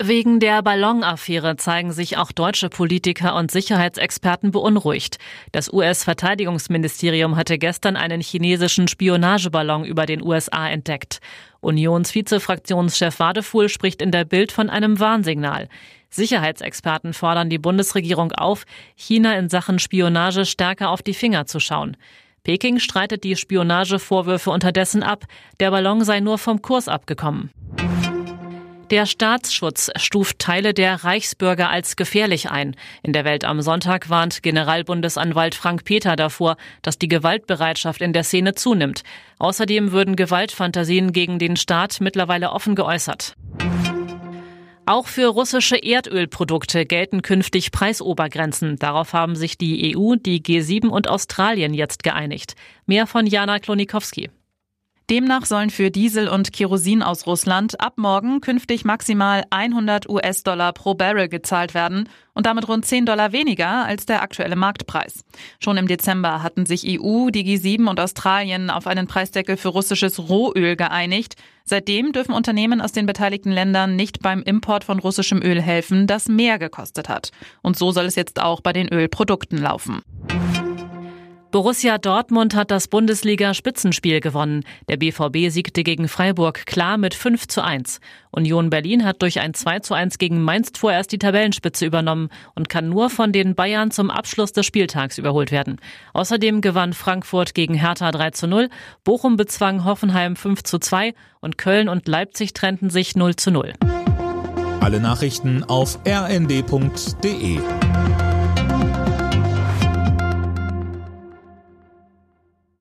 Wegen der Ballonaffäre zeigen sich auch deutsche Politiker und Sicherheitsexperten beunruhigt. Das US-Verteidigungsministerium hatte gestern einen chinesischen Spionageballon über den USA entdeckt. Unionsvizefraktionschef Wadefuhl spricht in der Bild von einem Warnsignal. Sicherheitsexperten fordern die Bundesregierung auf, China in Sachen Spionage stärker auf die Finger zu schauen. Peking streitet die Spionagevorwürfe unterdessen ab, der Ballon sei nur vom Kurs abgekommen. Der Staatsschutz stuft Teile der Reichsbürger als gefährlich ein. In der Welt am Sonntag warnt Generalbundesanwalt Frank Peter davor, dass die Gewaltbereitschaft in der Szene zunimmt. Außerdem würden Gewaltfantasien gegen den Staat mittlerweile offen geäußert. Auch für russische Erdölprodukte gelten künftig Preisobergrenzen. Darauf haben sich die EU, die G7 und Australien jetzt geeinigt. Mehr von Jana Klonikowski. Demnach sollen für Diesel und Kerosin aus Russland ab morgen künftig maximal 100 US-Dollar pro Barrel gezahlt werden und damit rund 10 Dollar weniger als der aktuelle Marktpreis. Schon im Dezember hatten sich EU, die G7 und Australien auf einen Preisdeckel für russisches Rohöl geeinigt. Seitdem dürfen Unternehmen aus den beteiligten Ländern nicht beim Import von russischem Öl helfen, das mehr gekostet hat. Und so soll es jetzt auch bei den Ölprodukten laufen. Borussia Dortmund hat das Bundesliga-Spitzenspiel gewonnen. Der BVB siegte gegen Freiburg klar mit 5 zu 1. Union Berlin hat durch ein 2 zu 1 gegen Mainz vorerst die Tabellenspitze übernommen und kann nur von den Bayern zum Abschluss des Spieltags überholt werden. Außerdem gewann Frankfurt gegen Hertha 3 zu 0, Bochum bezwang Hoffenheim 5 zu 2 und Köln und Leipzig trennten sich 0 zu 0. Alle Nachrichten auf rnd.de